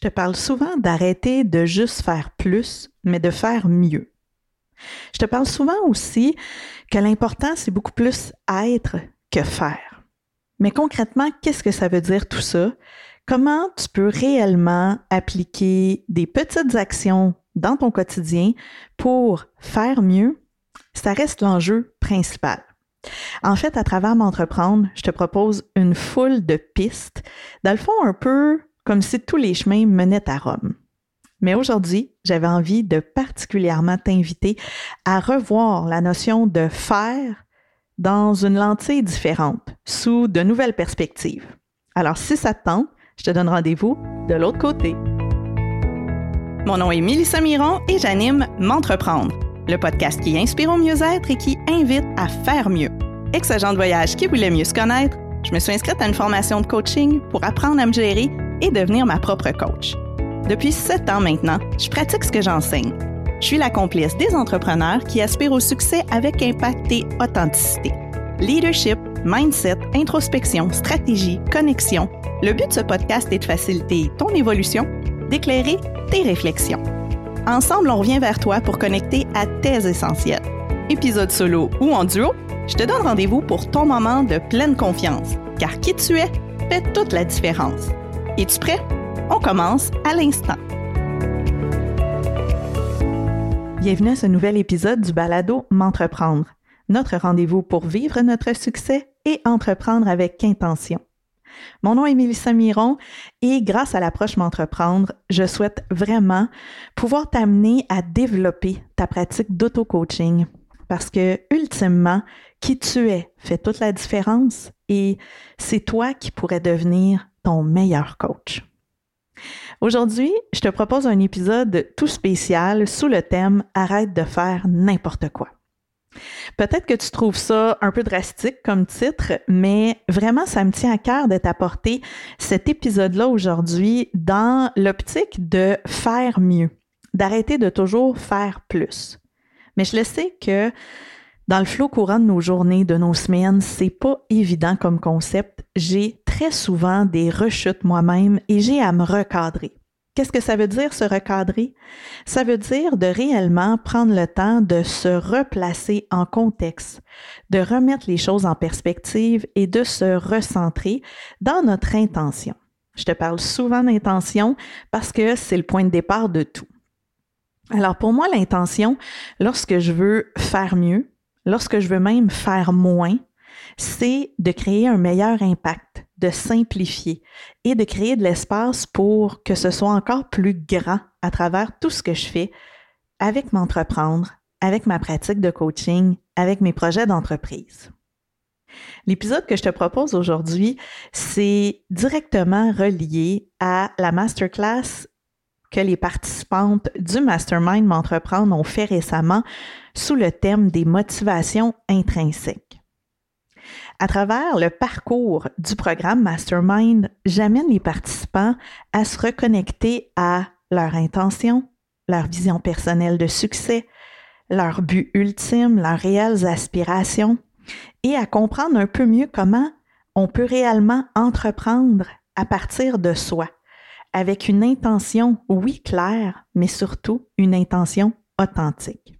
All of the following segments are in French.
je te parle souvent d'arrêter de juste faire plus, mais de faire mieux. Je te parle souvent aussi que l'important, c'est beaucoup plus être que faire. Mais concrètement, qu'est-ce que ça veut dire tout ça? Comment tu peux réellement appliquer des petites actions dans ton quotidien pour faire mieux? Ça reste l'enjeu principal. En fait, à travers m'entreprendre, je te propose une foule de pistes, dans le fond un peu comme si tous les chemins menaient à Rome. Mais aujourd'hui, j'avais envie de particulièrement t'inviter à revoir la notion de faire dans une lentille différente, sous de nouvelles perspectives. Alors, si ça te tente, je te donne rendez-vous de l'autre côté. Mon nom est Mélissa Miron et j'anime M'entreprendre, le podcast qui inspire au mieux-être et qui invite à faire mieux. Ex-agent de voyage qui voulait mieux se connaître, je me suis inscrite à une formation de coaching pour apprendre à me gérer et devenir ma propre coach. Depuis sept ans maintenant, je pratique ce que j'enseigne. Je suis la complice des entrepreneurs qui aspirent au succès avec impact et authenticité. Leadership, mindset, introspection, stratégie, connexion. Le but de ce podcast est de faciliter ton évolution, d'éclairer tes réflexions. Ensemble, on revient vers toi pour connecter à tes essentiels. Épisode solo ou en duo, je te donne rendez-vous pour ton moment de pleine confiance, car qui tu es fait toute la différence. Es-tu prêt? On commence à l'instant. Bienvenue à ce nouvel épisode du balado M'entreprendre, notre rendez-vous pour vivre notre succès et entreprendre avec intention. Mon nom est Mélissa Miron et grâce à l'approche M'entreprendre, je souhaite vraiment pouvoir t'amener à développer ta pratique d'auto-coaching parce que ultimement, qui tu es fait toute la différence et c'est toi qui pourrais devenir ton meilleur coach. Aujourd'hui, je te propose un épisode tout spécial sous le thème Arrête de faire n'importe quoi. Peut-être que tu trouves ça un peu drastique comme titre, mais vraiment, ça me tient à cœur de t'apporter cet épisode-là aujourd'hui dans l'optique de faire mieux, d'arrêter de toujours faire plus. Mais je le sais que dans le flot courant de nos journées, de nos semaines, c'est pas évident comme concept. J'ai très souvent des rechutes moi-même et j'ai à me recadrer. Qu'est-ce que ça veut dire se recadrer? Ça veut dire de réellement prendre le temps de se replacer en contexte, de remettre les choses en perspective et de se recentrer dans notre intention. Je te parle souvent d'intention parce que c'est le point de départ de tout. Alors pour moi, l'intention, lorsque je veux faire mieux, lorsque je veux même faire moins, c'est de créer un meilleur impact, de simplifier et de créer de l'espace pour que ce soit encore plus grand à travers tout ce que je fais avec m'entreprendre, avec ma pratique de coaching, avec mes projets d'entreprise. L'épisode que je te propose aujourd'hui, c'est directement relié à la masterclass que les participantes du Mastermind M'entreprendre ont fait récemment sous le thème des motivations intrinsèques. À travers le parcours du programme Mastermind, j'amène les participants à se reconnecter à leur intention, leur vision personnelle de succès, leur but ultime, leurs réelles aspirations, et à comprendre un peu mieux comment on peut réellement entreprendre à partir de soi, avec une intention, oui, claire, mais surtout une intention authentique.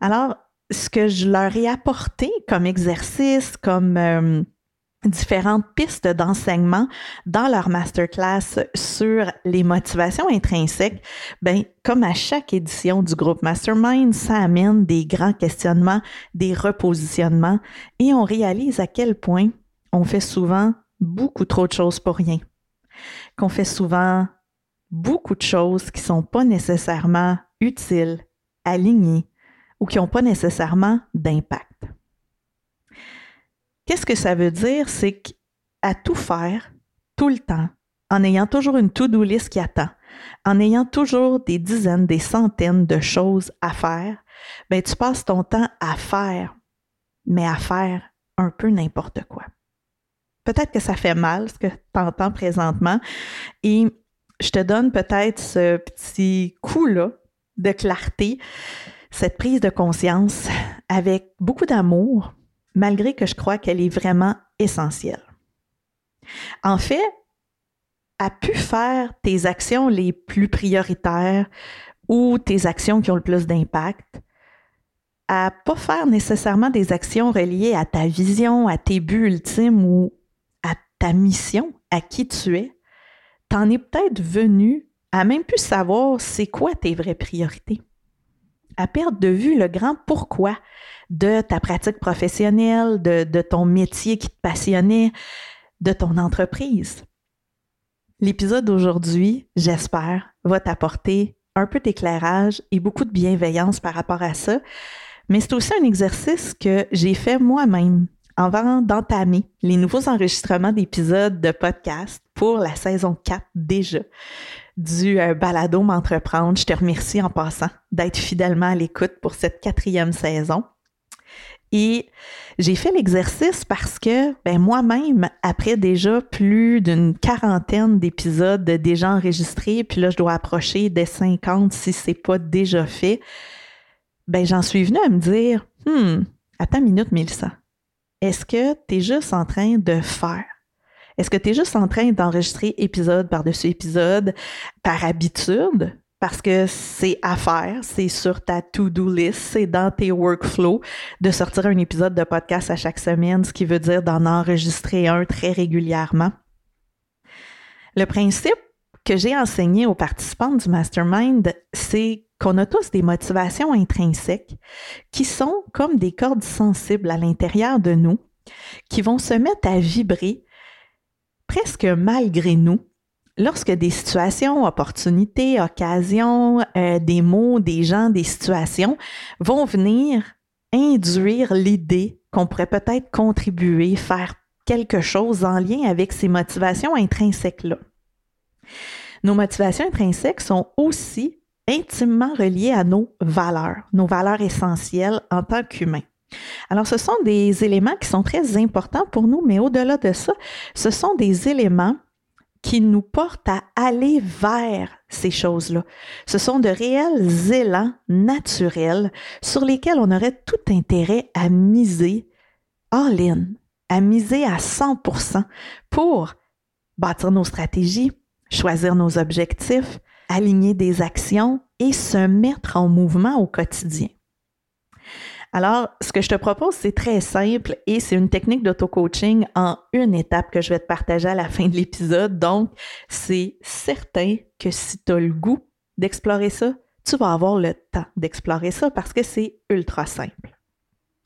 Alors, ce que je leur ai apporté comme exercice, comme euh, différentes pistes d'enseignement dans leur masterclass sur les motivations intrinsèques, ben, comme à chaque édition du groupe Mastermind, ça amène des grands questionnements, des repositionnements et on réalise à quel point on fait souvent beaucoup trop de choses pour rien qu'on fait souvent beaucoup de choses qui sont pas nécessairement utiles, alignées ou qui n'ont pas nécessairement d'impact. Qu'est-ce que ça veut dire? C'est qu'à tout faire, tout le temps, en ayant toujours une to-do list qui attend, en ayant toujours des dizaines, des centaines de choses à faire, ben tu passes ton temps à faire, mais à faire un peu n'importe quoi peut-être que ça fait mal ce que tu entends présentement. Et je te donne peut-être ce petit coup-là de clarté, cette prise de conscience avec beaucoup d'amour, malgré que je crois qu'elle est vraiment essentielle. En fait, à pu faire tes actions les plus prioritaires ou tes actions qui ont le plus d'impact, à pas faire nécessairement des actions reliées à ta vision, à tes buts ultimes ou à ta mission, à qui tu es, t'en es peut-être venu à même plus savoir c'est quoi tes vraies priorités. À perdre de vue le grand pourquoi de ta pratique professionnelle, de, ton métier qui te passionnait, de ton entreprise. L'épisode d'aujourd'hui, j'espère, va t'apporter un peu d'éclairage et beaucoup de bienveillance par rapport à ça. Mais c'est aussi un exercice que j'ai fait moi-même avant d'entamer les nouveaux enregistrements d'épisodes de podcast pour la saison 4 déjà du euh, balado M'entreprendre. Je te remercie en passant d'être fidèlement à l'écoute pour cette quatrième saison. Et j'ai fait l'exercice parce que ben, moi-même, après déjà plus d'une quarantaine d'épisodes déjà enregistrés, puis là, je dois approcher des 50 si c'est pas déjà fait, ben, j'en suis venue à me dire, hmm, attends une minute, Mélissa. Est-ce que tu es juste en train de faire? Est-ce que tu es juste en train d'enregistrer épisode par-dessus épisode par habitude? parce que c'est à faire, c'est sur ta to-do list, c'est dans tes workflows de sortir un épisode de podcast à chaque semaine, ce qui veut dire d'en enregistrer un très régulièrement. Le principe que j'ai enseigné aux participants du mastermind, c'est qu'on a tous des motivations intrinsèques qui sont comme des cordes sensibles à l'intérieur de nous, qui vont se mettre à vibrer presque malgré nous lorsque des situations, opportunités, occasions, euh, des mots, des gens, des situations vont venir induire l'idée qu'on pourrait peut-être contribuer, faire quelque chose en lien avec ces motivations intrinsèques-là. Nos motivations intrinsèques sont aussi intimement reliées à nos valeurs, nos valeurs essentielles en tant qu'humains. Alors, ce sont des éléments qui sont très importants pour nous, mais au-delà de ça, ce sont des éléments qui nous portent à aller vers ces choses-là. Ce sont de réels élans naturels sur lesquels on aurait tout intérêt à miser all-in, à miser à 100% pour bâtir nos stratégies, choisir nos objectifs, aligner des actions et se mettre en mouvement au quotidien. Alors, ce que je te propose, c'est très simple et c'est une technique d'auto-coaching en une étape que je vais te partager à la fin de l'épisode. Donc, c'est certain que si tu as le goût d'explorer ça, tu vas avoir le temps d'explorer ça parce que c'est ultra simple.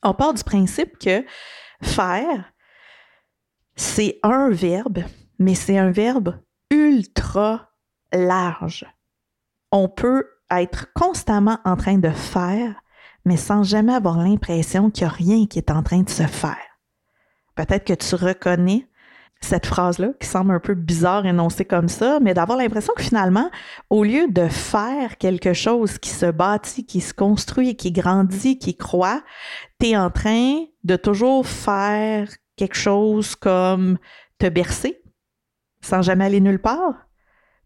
On part du principe que faire, c'est un verbe, mais c'est un verbe ultra large. On peut être constamment en train de faire mais sans jamais avoir l'impression qu'il n'y a rien qui est en train de se faire. Peut-être que tu reconnais cette phrase-là, qui semble un peu bizarre énoncée comme ça, mais d'avoir l'impression que finalement, au lieu de faire quelque chose qui se bâtit, qui se construit, qui grandit, qui croît, tu es en train de toujours faire quelque chose comme te bercer, sans jamais aller nulle part,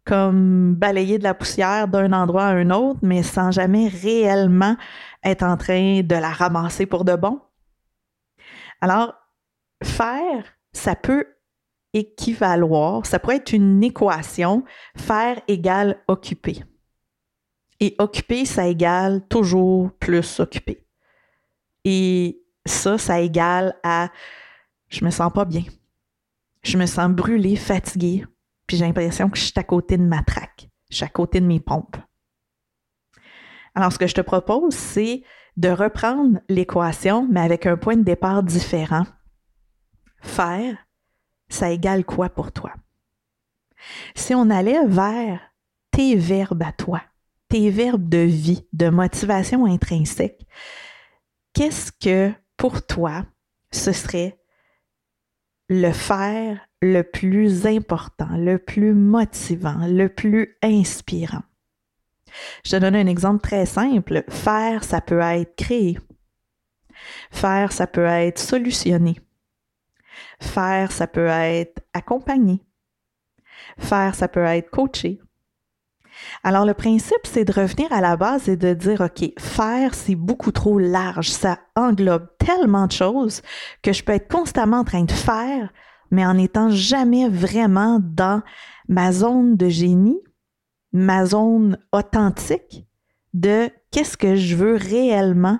comme balayer de la poussière d'un endroit à un autre, mais sans jamais réellement être en train de la ramasser pour de bon. Alors, faire, ça peut équivaloir, ça pourrait être une équation, faire égale occuper. Et occuper, ça égale toujours plus occuper. Et ça, ça égale à je me sens pas bien. Je me sens brûlée, fatiguée, puis j'ai l'impression que je suis à côté de ma traque, je suis à côté de mes pompes. Alors, ce que je te propose, c'est de reprendre l'équation, mais avec un point de départ différent. Faire, ça égale quoi pour toi? Si on allait vers tes verbes à toi, tes verbes de vie, de motivation intrinsèque, qu'est-ce que pour toi, ce serait le faire le plus important, le plus motivant, le plus inspirant. Je te donne un exemple très simple. Faire, ça peut être créer. Faire, ça peut être solutionner. Faire, ça peut être accompagner. Faire, ça peut être coacher. Alors le principe, c'est de revenir à la base et de dire, OK, faire, c'est beaucoup trop large. Ça englobe tellement de choses que je peux être constamment en train de faire mais en n'étant jamais vraiment dans ma zone de génie, ma zone authentique de qu'est-ce que je veux réellement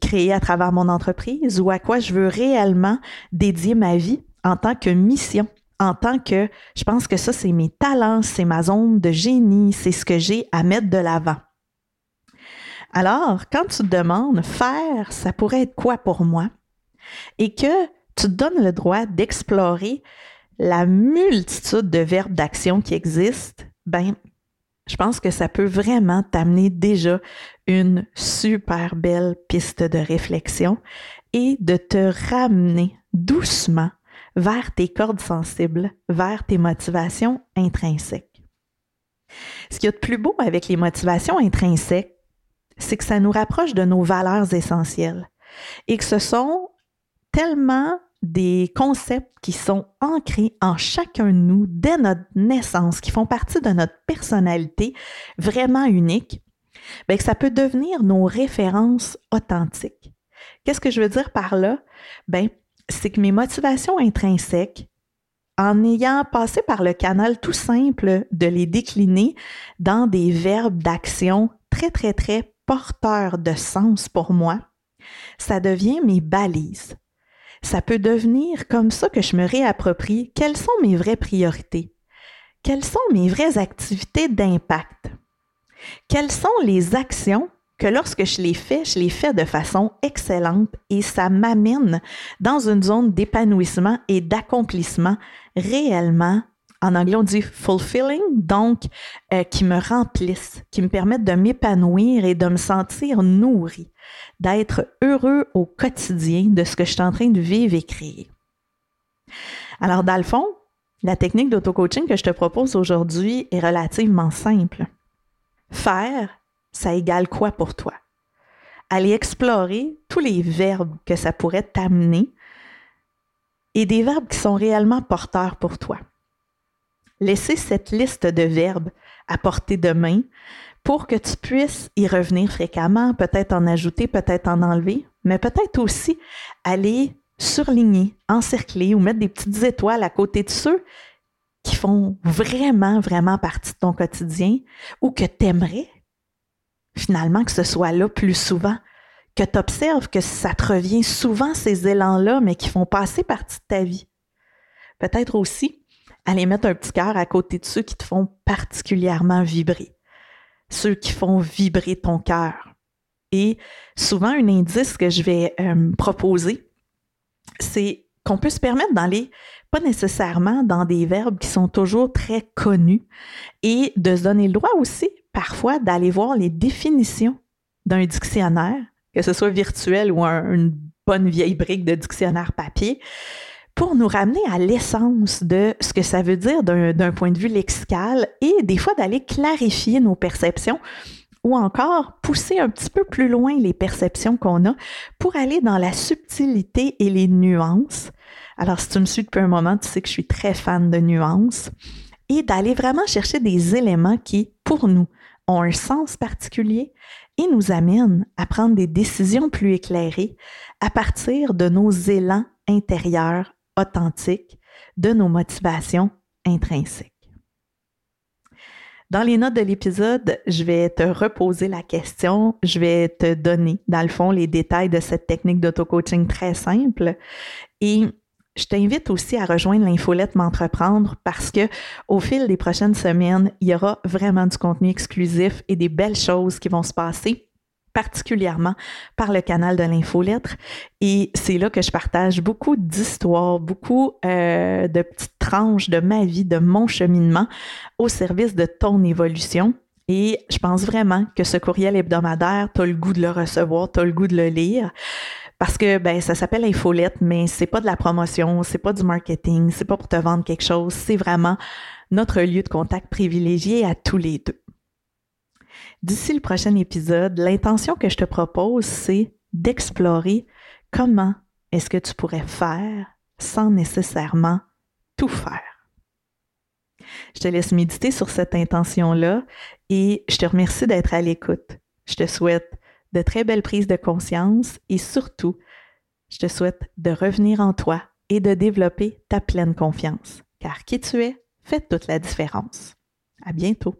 créer à travers mon entreprise ou à quoi je veux réellement dédier ma vie en tant que mission, en tant que, je pense que ça, c'est mes talents, c'est ma zone de génie, c'est ce que j'ai à mettre de l'avant. Alors, quand tu te demandes faire, ça pourrait être quoi pour moi? Et que tu te donnes le droit d'explorer la multitude de verbes d'action qui existent, ben, je pense que ça peut vraiment t'amener déjà une super belle piste de réflexion et de te ramener doucement vers tes cordes sensibles, vers tes motivations intrinsèques. Ce qu'il y a de plus beau avec les motivations intrinsèques, c'est que ça nous rapproche de nos valeurs essentielles et que ce sont tellement des concepts qui sont ancrés en chacun de nous dès notre naissance, qui font partie de notre personnalité vraiment unique, bien que ça peut devenir nos références authentiques. Qu'est-ce que je veux dire par là? Ben, c'est que mes motivations intrinsèques, en ayant passé par le canal tout simple de les décliner dans des verbes d'action très, très, très porteurs de sens pour moi, ça devient mes balises. Ça peut devenir comme ça que je me réapproprie quelles sont mes vraies priorités, quelles sont mes vraies activités d'impact, quelles sont les actions que lorsque je les fais, je les fais de façon excellente et ça m'amène dans une zone d'épanouissement et d'accomplissement réellement. En anglais, on dit fulfilling, donc euh, qui me remplissent, qui me permettent de m'épanouir et de me sentir nourri, d'être heureux au quotidien de ce que je suis en train de vivre et créer. Alors, dans le fond, la technique d'auto-coaching que je te propose aujourd'hui est relativement simple. Faire ça égale quoi pour toi? Aller explorer tous les verbes que ça pourrait t'amener et des verbes qui sont réellement porteurs pour toi. Laissez cette liste de verbes à portée de main pour que tu puisses y revenir fréquemment, peut-être en ajouter, peut-être en enlever, mais peut-être aussi aller surligner, encercler ou mettre des petites étoiles à côté de ceux qui font vraiment, vraiment partie de ton quotidien ou que tu aimerais finalement que ce soit là plus souvent, que tu observes que ça te revient souvent ces élans-là, mais qui font passer partie de ta vie. Peut-être aussi aller mettre un petit cœur à côté de ceux qui te font particulièrement vibrer, ceux qui font vibrer ton cœur. Et souvent, un indice que je vais euh, proposer, c'est qu'on peut se permettre d'aller pas nécessairement dans des verbes qui sont toujours très connus et de se donner le droit aussi parfois d'aller voir les définitions d'un dictionnaire, que ce soit virtuel ou une bonne vieille brique de dictionnaire papier, pour nous ramener à l'essence de ce que ça veut dire d'un point de vue lexical et des fois d'aller clarifier nos perceptions ou encore pousser un petit peu plus loin les perceptions qu'on a pour aller dans la subtilité et les nuances. Alors, si tu me suis depuis un moment, tu sais que je suis très fan de nuances et d'aller vraiment chercher des éléments qui, pour nous, ont un sens particulier et nous amènent à prendre des décisions plus éclairées à partir de nos élans intérieurs authentiques, de nos motivations intrinsèques. Dans les notes de l'épisode, je vais te reposer la question, je vais te donner, dans le fond, les détails de cette technique d'auto-coaching très simple et je t'invite aussi à rejoindre l'infolette M'entreprendre parce que au fil des prochaines semaines, il y aura vraiment du contenu exclusif et des belles choses qui vont se passer particulièrement par le canal de l'infolettre. Et c'est là que je partage beaucoup d'histoires, beaucoup euh, de petites tranches de ma vie, de mon cheminement au service de ton évolution. Et je pense vraiment que ce courriel hebdomadaire, tu as le goût de le recevoir, tu as le goût de le lire. Parce que ben ça s'appelle infolette, mais c'est pas de la promotion, c'est pas du marketing, c'est pas pour te vendre quelque chose, c'est vraiment notre lieu de contact privilégié à tous les deux. D'ici le prochain épisode, l'intention que je te propose, c'est d'explorer comment est-ce que tu pourrais faire sans nécessairement tout faire. Je te laisse méditer sur cette intention-là et je te remercie d'être à l'écoute. Je te souhaite de très belles prises de conscience et surtout, je te souhaite de revenir en toi et de développer ta pleine confiance. Car qui tu es fait toute la différence. À bientôt.